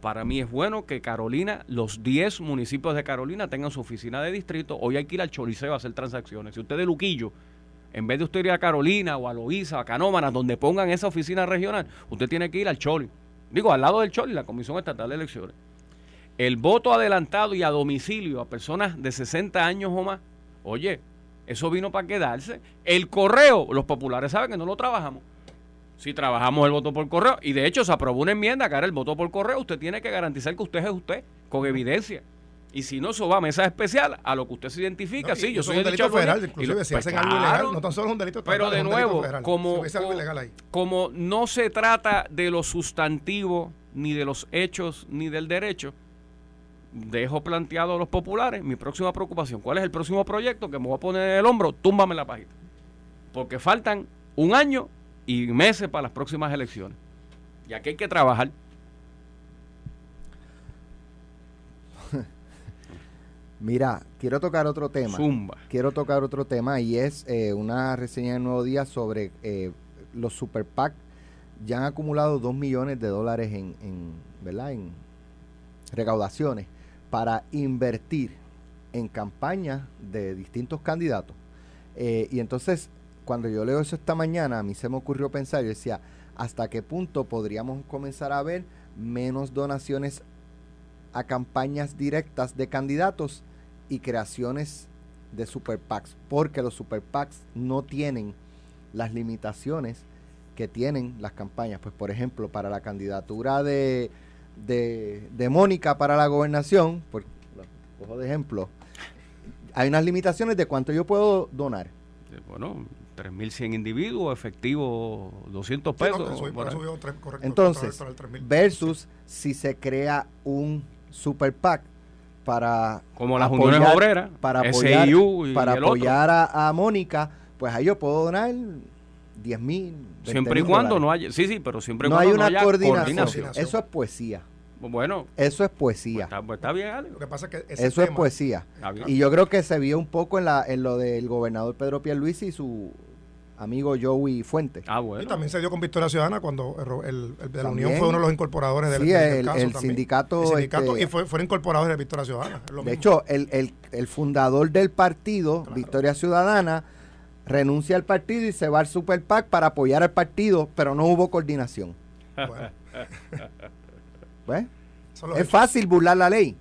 para mí es bueno que Carolina, los 10 municipios de Carolina tengan su oficina de distrito. Hoy hay que ir al Choliseo a hacer transacciones. Si usted de Luquillo, en vez de usted ir a Carolina o a Loíza, a Canómanas, donde pongan esa oficina regional, usted tiene que ir al Choli. Digo, al lado del Choli, la Comisión Estatal de Elecciones el voto adelantado y a domicilio a personas de 60 años o más, oye, eso vino para quedarse. El correo, los populares saben que no lo trabajamos. Si trabajamos el voto por correo, y de hecho se aprobó una enmienda que era el voto por correo, usted tiene que garantizar que usted es usted, con evidencia. Y si no, eso va a mesa especial a lo que usted se identifica. sí, yo soy un delito federal, inclusive si pues hacen algo ilegal, no tan solo es un delito Pero de nuevo, como, como no se trata de lo sustantivo, ni de los hechos, ni del derecho, dejo planteado a los populares mi próxima preocupación. ¿Cuál es el próximo proyecto que me voy a poner en el hombro? Túmbame la página. Porque faltan un año y meses para las próximas elecciones. Y aquí hay que trabajar. Mira, quiero tocar otro tema. Zumba. Quiero tocar otro tema y es eh, una reseña del Nuevo Día sobre eh, los Super PAC. Ya han acumulado 2 millones de dólares en, en, ¿verdad? en recaudaciones para invertir en campañas de distintos candidatos. Eh, y entonces, cuando yo leo eso esta mañana, a mí se me ocurrió pensar, yo decía, ¿hasta qué punto podríamos comenzar a ver menos donaciones a campañas directas de candidatos y creaciones de super PACs? Porque los super PACs no tienen las limitaciones que tienen las campañas. Pues, por ejemplo, para la candidatura de de, de Mónica para la gobernación, por, cojo de ejemplo, hay unas limitaciones de cuánto yo puedo donar. Bueno, 3.100 individuos, efectivo 200 pesos. Entonces, versus si se crea un super PAC para como las uniones obreras, para apoyar, para apoyar a, a, Mónica, pues ahí yo puedo donar 10 mil. Siempre y cuando no haya, sí, sí, pero siempre no cuando hay una coordinación. Eso es poesía. Bueno, eso es poesía. Pues pues está, bien, Lo que pasa es que eso es poesía. Y yo creo que se vio un poco en, la, en lo del gobernador Pedro Pierluisi y su amigo Joey Fuente. Ah, bueno. Y también se dio con Victoria Ciudadana cuando el, de la Unión fue uno de los incorporadores del, sí, el, el, sindicato. El sindicato este, y fue, fueron incorporadores de Victoria Ciudadana. de hecho, el, el, fundador del partido, Victoria Ciudadana, renuncia al partido y se va al Super PAC para apoyar al partido, pero no hubo coordinación. Bueno. pues, es fácil burlar la ley.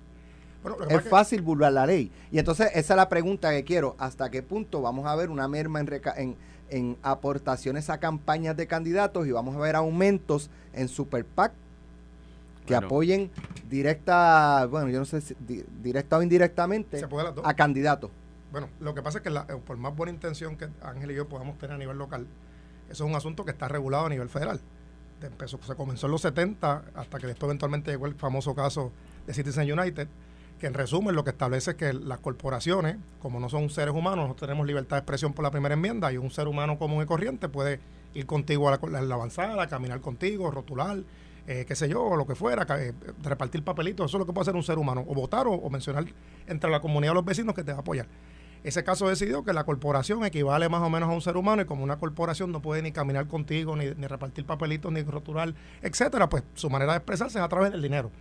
es fácil burlar la ley. Y entonces esa es la pregunta que quiero. ¿Hasta qué punto vamos a ver una merma en, en, aportaciones a campañas de candidatos y vamos a ver aumentos en Super PAC que apoyen directa, bueno, yo no sé si directa o indirectamente a candidatos? Bueno, lo que pasa es que eh, por más buena intención que Ángel y yo podamos tener a nivel local, eso es un asunto que está regulado a nivel federal. Empezó, se comenzó en los 70 hasta que después eventualmente llegó el famoso caso de Citizen United, que en resumen lo que establece es que las corporaciones, como no son seres humanos, no tenemos libertad de expresión por la primera enmienda y un ser humano común y corriente puede ir contigo a la, avanzada, caminar contigo, rotular, eh, qué sé yo, o lo que fuera, eh, repartir papelitos, eso es lo que puede hacer un ser humano, o votar o, o mencionar entre la comunidad de los vecinos que te va a apoyar. Ese caso decidió que la corporación equivale más o menos a un ser humano y como una corporación no puede ni caminar contigo, ni, repartir papelitos, ni rotular, etcétera, pues su manera de expresarse es a través del dinero.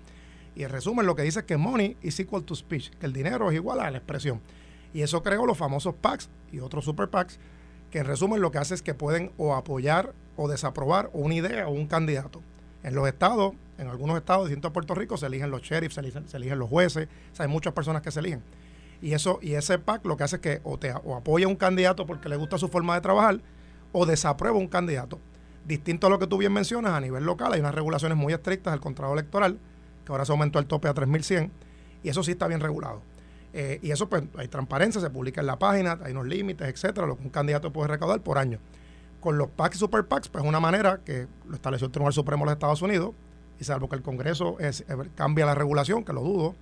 Y en resumen lo que dice es que money is equal to speech, que el dinero es igual a la expresión. Y eso creó los famosos PACs y otros super PACs, que en resumen lo que hace es que pueden o apoyar o desaprobar una idea o un candidato. En los estados, en algunos estados distintos de Puerto Rico se eligen los sheriffs, se eligen, se eligen los jueces, o sea, hay muchas personas que se eligen. Y eso y ese PAC lo que hace es que o, te, o apoya a un candidato porque le gusta su forma de trabajar o desaprueba un candidato. Distinto a lo que tú bien mencionas, a nivel local hay unas regulaciones muy estrictas del contrato electoral, ahora se aumentó el tope a 3.100, y eso sí está bien regulado. Eh, y eso pues hay transparencia, se publica en la página, hay unos límites, etcétera, lo que un candidato puede recaudar por año. Con los PACs y super PACs, pues es una manera que lo estableció el Tribunal Supremo de los Estados Unidos, y salvo que el Congreso es, eh, cambia la regulación, que lo dudo,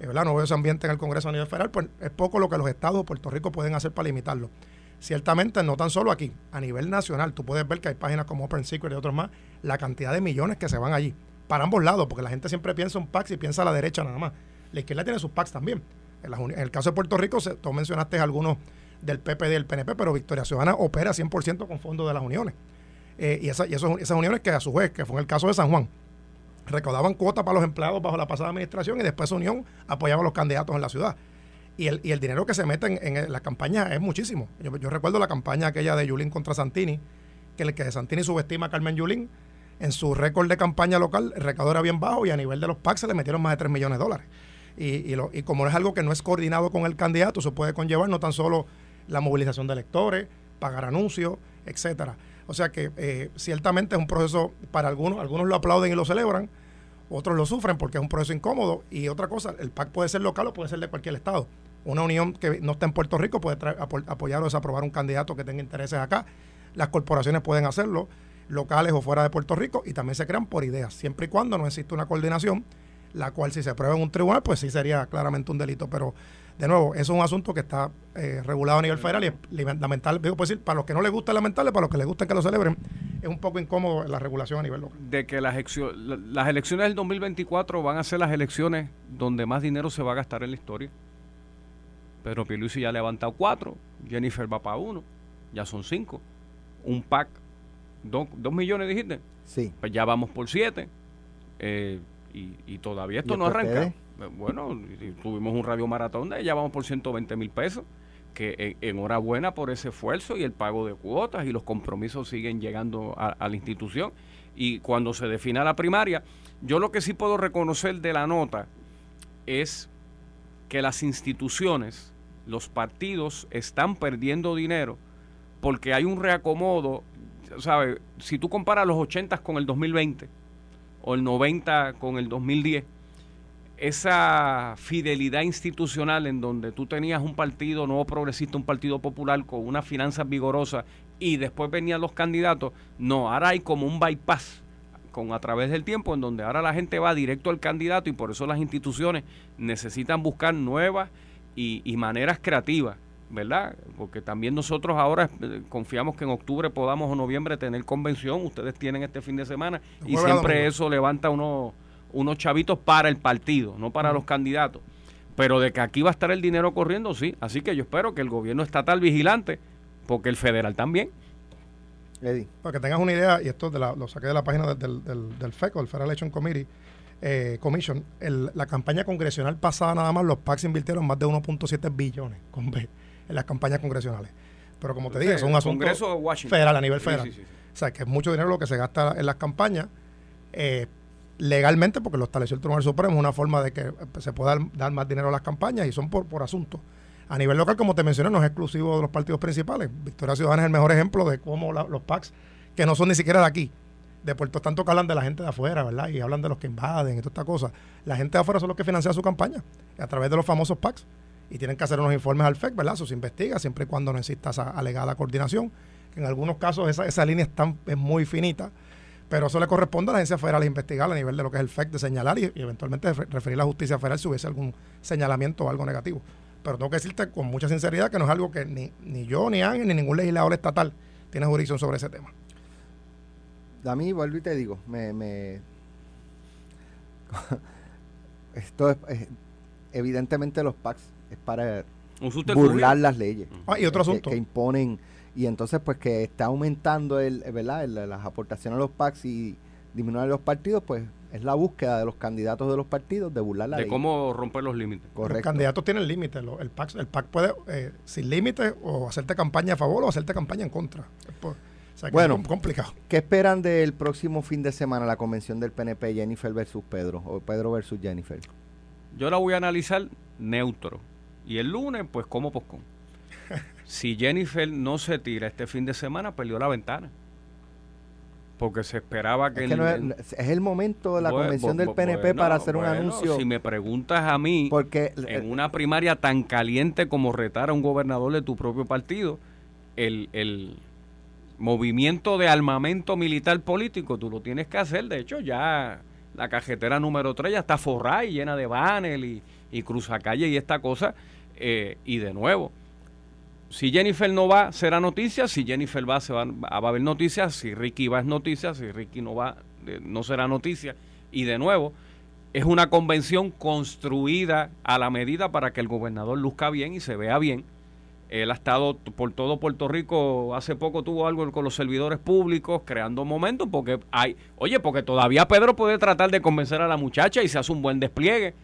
eh, ¿verdad? no veo ese ambiente en el Congreso a nivel federal, pues es poco lo que los estados de Puerto Rico pueden hacer para limitarlo. Ciertamente, no tan solo aquí, a nivel nacional, tú puedes ver que hay páginas como Open Secret y otros más, la cantidad de millones que se van allí, para ambos lados, porque la gente siempre piensa en PACs y piensa a la derecha nada más. La izquierda tiene sus PACs también. En, el caso de Puerto Rico, tú mencionaste algunos del PP y del PNP, pero Victoria Ciudadana opera 100% con fondos de las uniones. Eh, y, esa, esas uniones que a su vez, que fue en el caso de San Juan, recaudaban cuotas para los empleados bajo la pasada administración y después esa unión apoyaba a los candidatos en la ciudad. Y el, dinero que se mete en, la campaña es muchísimo. Yo, recuerdo la campaña aquella de Yulín contra Santini, que el que Santini subestima a Carmen Yulín, en su récord de campaña local, el recaudador era bien bajo y a nivel de los PAC se le metieron más de 3 millones de dólares. Y, y, como es algo que no es coordinado con el candidato, eso puede conllevar no tan solo la movilización de electores, pagar anuncios, etcétera. O sea que eh, ciertamente es un proceso para algunos, algunos lo aplauden y lo celebran, otros lo sufren porque es un proceso incómodo. Y otra cosa, el PAC puede ser local o puede ser de cualquier estado. Una unión que no está en Puerto Rico puede apoyar o desaprobar un candidato que tenga intereses acá. Las corporaciones pueden hacerlo, locales o fuera de Puerto Rico, y también se crean por ideas, siempre y cuando no existe una coordinación la cual si se prueba en un tribunal, pues sí sería claramente un delito. Pero, de nuevo, eso es un asunto que está eh, regulado a nivel federal y es lamentable, digo, pues decir, para los que no les gusta es lamentable, para los que les gusta que lo celebren, es un poco incómodo la regulación a nivel local. De que las, las elecciones del 2024 van a ser las elecciones donde más dinero se va a gastar en la historia. Pedro Pierluisi ya ha levantado cuatro, Jennifer va para uno, ya son cinco. Un pack, dos, millones dijiste. Sí. Pues ya vamos por siete. Eh, y, todavía esto no arranca. Bueno, tuvimos un radio maratón de ya vamos por 120 mil pesos. Que eh, enhorabuena por ese esfuerzo y el pago de cuotas y los compromisos siguen llegando a, la institución. Y cuando se defina la primaria, yo lo que sí puedo reconocer de la nota es que las instituciones, los partidos están perdiendo dinero porque hay un reacomodo, ¿sabes? Si tú comparas los 80 con el 2020, o el 90 con el 2010, esa fidelidad institucional en donde tú tenías un partido nuevo progresista, un partido popular con unas finanzas vigorosas y después venían los candidatos, no, ahora hay como un bypass con a través del tiempo en donde ahora la gente va directo al candidato y por eso las instituciones necesitan buscar nuevas y, y maneras creativas ¿verdad? Porque también nosotros ahora eh, confiamos que en octubre podamos o noviembre tener convención, ustedes tienen este fin de semana y siempre eso levanta unos, unos chavitos para el partido, no para los candidatos. Pero de que aquí va a estar el dinero corriendo, sí. Así que yo espero que el gobierno estatal vigilante, porque el federal también. Eddie. Para que tengas una idea, y esto de lo saqué de la página del, del, del FECO, el Federal Election Committee, eh, Commission, la campaña congresional pasada nada más, los PACs invirtieron más de 1.7 billones con B en las campañas congresionales. Pero como te dije, es un asunto federal, a nivel federal. o sea, que es mucho dinero lo que se gasta en las campañas. Eh, legalmente, porque lo estableció el Tribunal Supremo, es una forma de que eh, se pueda dar, más dinero a las campañas y son por, por asuntos. A nivel local, como te mencioné, no es exclusivo de los partidos principales. Victoria Ciudadana es el mejor ejemplo de cómo los PACs, que no son ni siquiera de aquí, de Puerto tanto que hablan de la gente de afuera, ¿verdad? Y hablan de los que invaden y toda esta cosa. La gente de afuera son los que financian su campaña, a través de los famosos PACs y tienen que hacer unos informes al FEC, ¿verdad? Eso se investiga siempre y cuando no exista esa alegada coordinación. en algunos casos esa, esa línea es muy finita, pero eso le corresponde a la agencia federal investigar a nivel de lo que es el FEC, de señalar y, eventualmente referir a la justicia federal si hubiese algún señalamiento o algo negativo. Pero tengo que decirte con mucha sinceridad que no es algo que ni, ni yo, ni Ángel, ni ningún legislador estatal tiene jurisdicción sobre ese tema. A vuelvo y te digo, me, me esto es, evidentemente los PACs es para burlar las leyes ah, y otro asunto. Que, imponen y entonces pues que está aumentando el, ¿verdad? las aportaciones a los PACs y disminuir los partidos, pues es la búsqueda de los candidatos de los partidos de burlar la de ley. De cómo romper los límites. Correcto. Los candidatos tienen límites. El PAC, el PAC puede, eh, sin límites, o hacerte campaña a favor o hacerte campaña en contra. o bueno, complicado. ¿Qué esperan del próximo fin de semana la convención del PNP Jennifer versus Pedro o Pedro versus Jennifer? Yo la voy a analizar neutro. Y el lunes, pues como poscon. si Jennifer no se tira este fin de semana, perdió la ventana. Porque se esperaba que... Es, es, el momento de la convención del PNP para hacer un anuncio. Si me preguntas a mí, porque en una primaria tan caliente como retar a un gobernador de tu propio partido, el, el movimiento de armamento militar político, tú lo tienes que hacer. De hecho, ya la cajetera número 3 ya está forrada y llena de banner y, y cruzacalle y esta cosa. Eh, y de nuevo, si Jennifer no va, será noticia. Si Jennifer va, se va, a haber noticias. Si Ricky va, es noticia. Si Ricky no va, eh, no será noticia. Y de nuevo, es una convención construida a la medida para que el gobernador luzca bien y se vea bien él ha estado por todo Puerto Rico, hace poco tuvo algo con los servidores públicos, creando momentos, porque hay, oye, porque todavía Pedro puede tratar de convencer a la muchacha y se hace un buen despliegue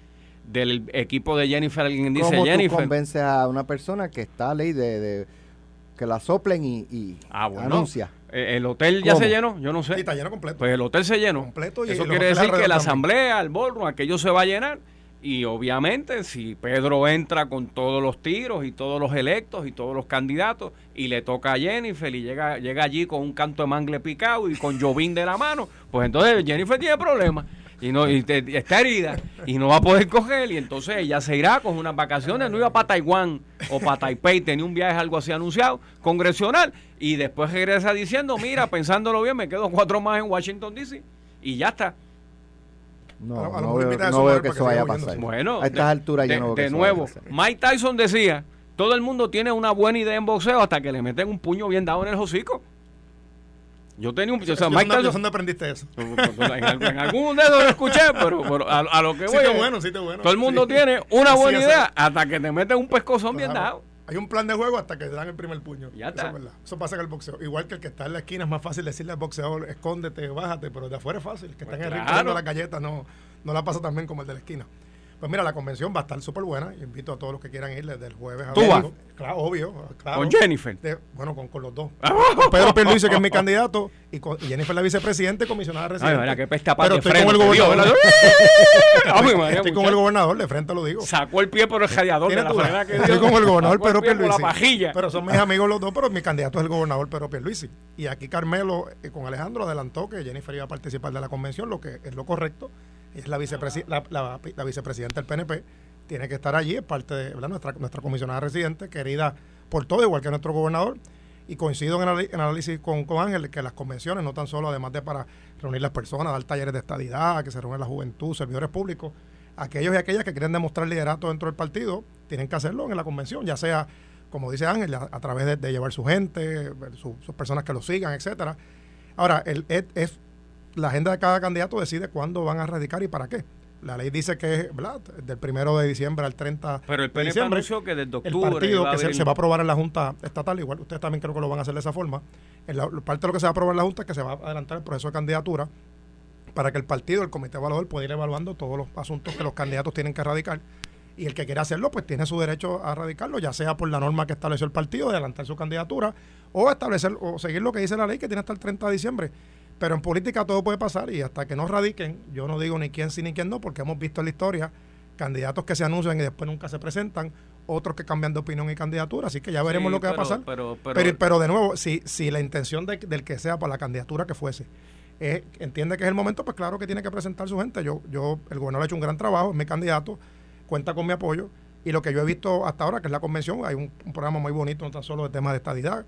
del equipo de Jennifer. Alguien dice ¿Cómo Jennifer. Tú convence a una persona que está a ley de, que la soplen y, ah, anuncia? Eh, ¿El hotel ya se llenó? Yo no sé. Sí, está lleno completo. Pues el hotel se llenó. Completo y Eso quiere decir que la asamblea, el ballroom, aquello se va a llenar y obviamente si Pedro entra con todos los tiros y todos los electos y todos los candidatos y le toca a Jennifer y llega, llega allí con un canto de mangle picado y con Jovín de la mano, pues entonces Jennifer tiene problemas y no y está herida y no va a poder coger y entonces ella se irá con unas vacaciones, no iba para Taiwán o para Taipei, tenía un viaje algo así anunciado, congresional y después regresa diciendo, mira, pensándolo bien, me quedo cuatro más en Washington DC y ya está. No, no, veo, que eso vaya a pasar. Bueno, a estas alturas yo no veo De nuevo, Mike Tyson decía, todo el mundo tiene una buena idea en boxeo hasta que le meten un puño bien dado en el hocico. Yo tenía un... O sea, Mike Tyson, ¿Dónde aprendiste eso? En, algún dedo lo escuché, pero, a, lo que voy... Sí, bueno, sí, bueno. Todo el mundo tiene una buena idea hasta que te meten un pescozón bien dado. Hay un plan de juego hasta que te dan el primer puño. Ya está. Eso, Eso, pasa en el boxeo. Igual que el que está en la esquina es más fácil decirle al boxeador, escóndete, bájate, pero de afuera es fácil. El que está en el ring la las galletas no, no la pasa tan bien como el de la esquina. Pues mira, la convención va a estar súper buena. Invito a todos los que quieran ir desde el jueves a ¿Tú vas? Claro, obvio. Claro. ¿Con Jennifer? bueno, con, con, los dos. con Pedro Pierluisi, que es mi candidato, y, con, y Jennifer, la vicepresidente, comisionada residente. Ay, mira, qué pesta Pero estoy con el gobernador. estoy con el gobernador, de frente lo digo. Sacó el pie por el radiador de la manera que Estoy con el gobernador Pedro Pierluisi. Pero son mis amigos los dos, pero mi candidato es el gobernador Pedro Pierluisi. Y aquí Carmelo, eh, con Alejandro, adelantó que Jennifer iba a participar de la convención, lo que es lo correcto. Es la, la, la vicepresidenta del PNP tiene que estar allí, es parte de Nuestra, nuestra comisionada residente, querida por todo, igual que nuestro gobernador. Y coincido en el análisis con, con Ángel que las convenciones, no tan solo además de para reunir las personas, dar talleres de estadidad, que se reúne la juventud, servidores públicos, aquellos y aquellas que quieren demostrar liderato dentro del partido, tienen que hacerlo en la convención, ya sea, como dice Ángel, a, través de, llevar su gente, sus personas que lo sigan, etcétera. Ahora, el, es, la agenda de cada candidato decide cuándo van a radicar y para qué. La ley dice que es del primero de diciembre al 30 Pero el PNP anunció que desde octubre. El partido que se, va a aprobar en la Junta Estatal, igual ustedes también creo que lo van a hacer de esa forma. En la, parte de lo que se va a aprobar en la Junta es que se va a adelantar el proceso de candidatura para que el partido, el comité evaluador, pueda ir evaluando todos los asuntos que los candidatos tienen que erradicar. Y el que quiera hacerlo, pues tiene su derecho a radicarlo, ya sea por la norma que estableció el partido de adelantar su candidatura o establecer o seguir lo que dice la ley que tiene hasta el 30 de diciembre pero en política todo puede pasar y hasta que no radiquen, yo no digo ni quién sí ni quién no, porque hemos visto en la historia candidatos que se anuncian y después nunca se presentan, otros que cambian de opinión y candidatura, así que ya veremos lo que va a pasar. Pero, pero, de nuevo, si, si la intención del que sea para la candidatura que fuese, entiende que es el momento, pues claro que tiene que presentar su gente. Yo, yo, el gobernador ha hecho un gran trabajo, es mi candidato, cuenta con mi apoyo, y lo que yo he visto hasta ahora, que es la convención, hay un, un programa muy bonito, no tan solo de temas de estadidad,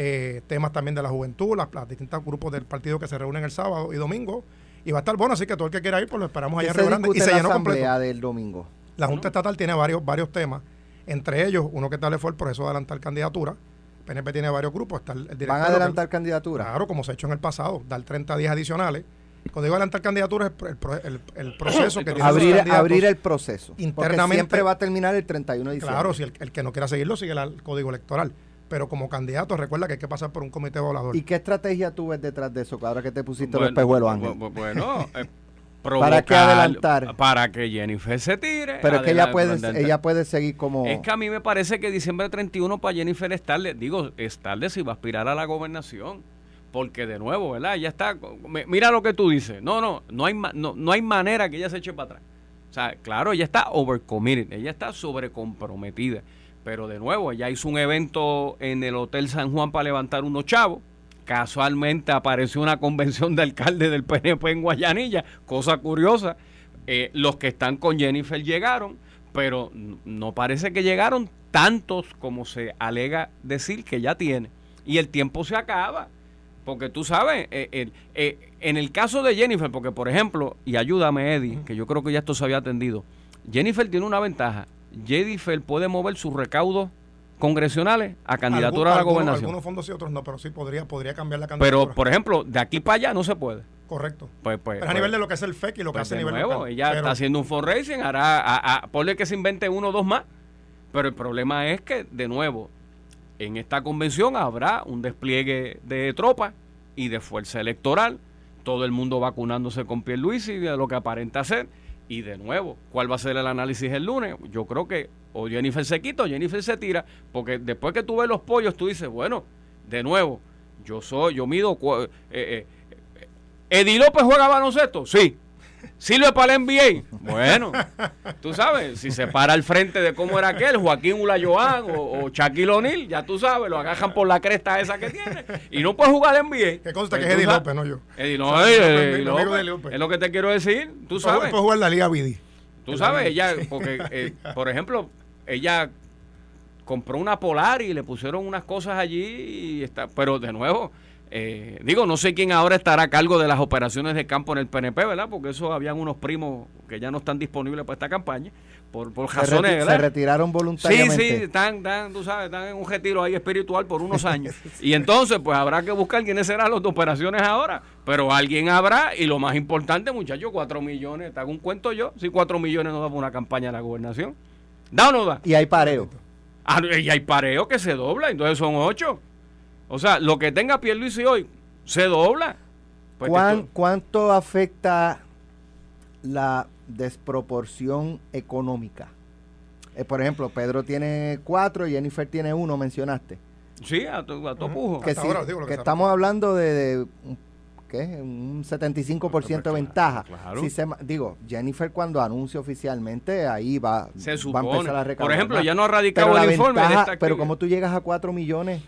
eh, temas también de la juventud, las, distintos grupos del partido que se reúnen el sábado y domingo. Y va a estar bueno, así que todo el que quiera ir, pues lo esperamos allá en Río Grande. Y se llenó completo. del domingo? La Junta Estatal tiene varios, varios temas. Entre ellos, uno que tal fue el proceso de adelantar candidatura. PNP tiene varios grupos. Está el, ¿Van a adelantar candidatura? Claro, como se ha hecho en el pasado, dar 30 días adicionales. Cuando digo adelantar candidatura es el, el, proceso que tiene abrir, abrir el proceso. Internamente. siempre va a terminar el 31 de diciembre. Claro, si el, que no quiera seguirlo sigue el código electoral pero como candidato recuerda que hay que pasar por un comité volador. ¿Y qué estrategia tú ves detrás de eso, ahora que te pusiste los pejuelos, Ángel? Bueno, eh, ¿Para qué adelantar? Para que Jennifer se tire. Pero es que ella puede, ella puede seguir como... Es que a mí me parece que diciembre 31 para Jennifer es tarde. Digo, es tarde si va a aspirar a la gobernación. porque de nuevo, ¿verdad? Ya está, mira lo que tú dices, no, no, no hay, no, no hay manera que ella se eche para atrás. O sea, claro, ella está overcommitted, ella está sobrecomprometida. Pero de nuevo, ella hizo un evento en el Hotel San Juan para levantar unos chavos. Casualmente apareció una convención de alcalde del PNP en Guayanilla, cosa curiosa. Eh, los que están con Jennifer llegaron, pero no parece que llegaron tantos como se alega decir que ya tiene. Y el tiempo se acaba. Porque tú sabes, eh, eh, en el caso de Jennifer, porque por ejemplo, y ayúdame Eddie, que yo creo que ya esto se había atendido, Jennifer tiene una ventaja. Jennifer puede mover sus recaudos congresionales a candidatura a la gobernación. Algunos fondos y otros no, pero sí podría, podría cambiar la candidatura. Pero, por ejemplo, de aquí para allá no se puede. Correcto. Pues, pues, pero a nivel pues, de lo que es el FEC y lo que pues hace a nivel nuevo, Ella está haciendo un fundraising, hará, a, a, ponle que se invente uno o dos más. Pero el problema es que, de nuevo, en esta convención habrá un despliegue de tropas y de fuerza electoral, todo el mundo vacunándose con Luis y de lo que aparenta ser. Y de nuevo, ¿cuál va a ser el análisis el lunes? Yo creo que o Jennifer se quita o Jennifer se tira, porque después que tú ves los pollos, tú dices, bueno, de nuevo, yo soy, yo mido... Eh, eh, ¿Eddie López juega baloncesto? Sí. Sirve para el NBA. Bueno, tú sabes, si se para al frente de cómo era aquel, Joaquín Ulayoán o, o Shaquille O'Neal, ya tú sabes, lo agajan por la cresta esa que tiene y no puede jugar al NBA. Que consta que es Eddie López, no yo. Eddie, no, Eddie, López, Es lo que te quiero decir, tú sabes. Puede jugar la Liga Vidi. Tú sabes, ella, porque, eh, por ejemplo, ella compró una Polar y le pusieron unas cosas allí y está, pero de nuevo eh, digo, no sé quién ahora estará a cargo de las operaciones de campo en el PNP, ¿verdad? Porque eso habían unos primos que ya no están disponibles para esta campaña, por, por razones, se, se retiraron voluntariamente. Sí, sí, están, están, tú sabes, están en un retiro ahí espiritual por unos años. y entonces, pues habrá que buscar quiénes serán los de operaciones ahora. Pero alguien habrá, y lo más importante, muchachos, cuatro millones, te hago un cuento yo, si cuatro millones no da para una campaña de la gobernación. ¿Da o no da? Y hay pareo. Ah, y hay pareo que se dobla, entonces son ocho. O sea, lo que tenga Pierluisi hoy se dobla. Pues ¿Cuánto afecta la desproporción económica? Eh, por ejemplo, Pedro tiene cuatro y Jennifer tiene uno, mencionaste. Sí, a tu, a Que, que, estamos hablando de, ¿qué? un 75% de ventaja. Claro. Si se, digo, Jennifer cuando anuncie oficialmente, ahí va, se va a empezar a recaudar. Por ejemplo, ya no ha radicado el informe. pero como tú llegas a 4 millones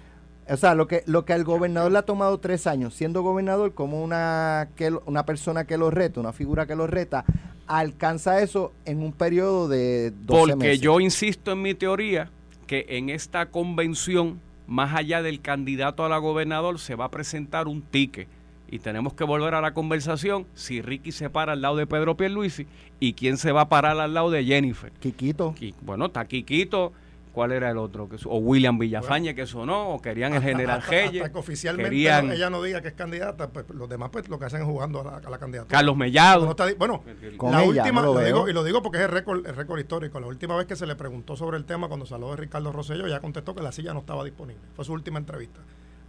o sea, lo que, lo que al gobernador le ha tomado tres años, siendo gobernador como una, que, una persona que lo reta, una figura que lo reta, alcanza eso en un periodo de 12 Porque yo insisto en mi teoría que en esta convención, más allá del candidato a la gobernador, se va a presentar un tique. Y tenemos que volver a la conversación si Ricky se para al lado de Pedro Pierluisi y quién se va a parar al lado de Jennifer. Quiquito. Bueno, está Quiquito ¿Cuál era el otro? O William Villafañe que sonó, o querían el general Gelle. Hasta que oficialmente ella no diga que es candidata, pues los demás pues lo que hacen es jugando a la, a la candidatura. Carlos Mellado. bueno, la última, lo, digo, y lo digo porque es el récord, el récord histórico. La última vez que se le preguntó sobre el tema cuando salió de Ricardo Rosselló, ya contestó que la silla no estaba disponible. Fue su última entrevista.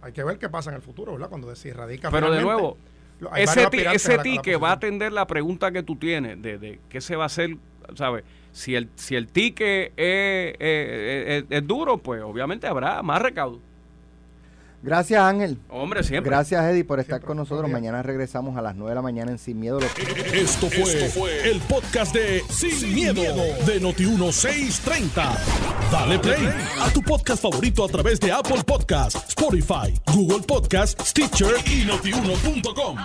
Hay que ver qué pasa en el futuro, ¿verdad? Cuando se radica. Pero de nuevo, ese, ese ti que va a atender la pregunta que tú tienes de, de qué se va a hacer, ¿sabes? Si el, si el ticket es, duro, pues obviamente habrá más recaudo. Gracias, Ángel. Hombre, siempre. Gracias, Eddie, por estar con nosotros. Mañana regresamos a las 9 de la mañana en Sin Miedo. Esto fue, el podcast de Sin, miedo, de Noti1630. Dale play a tu podcast favorito a través de Apple Podcasts, Spotify, Google Podcasts, Stitcher y notiuno.com.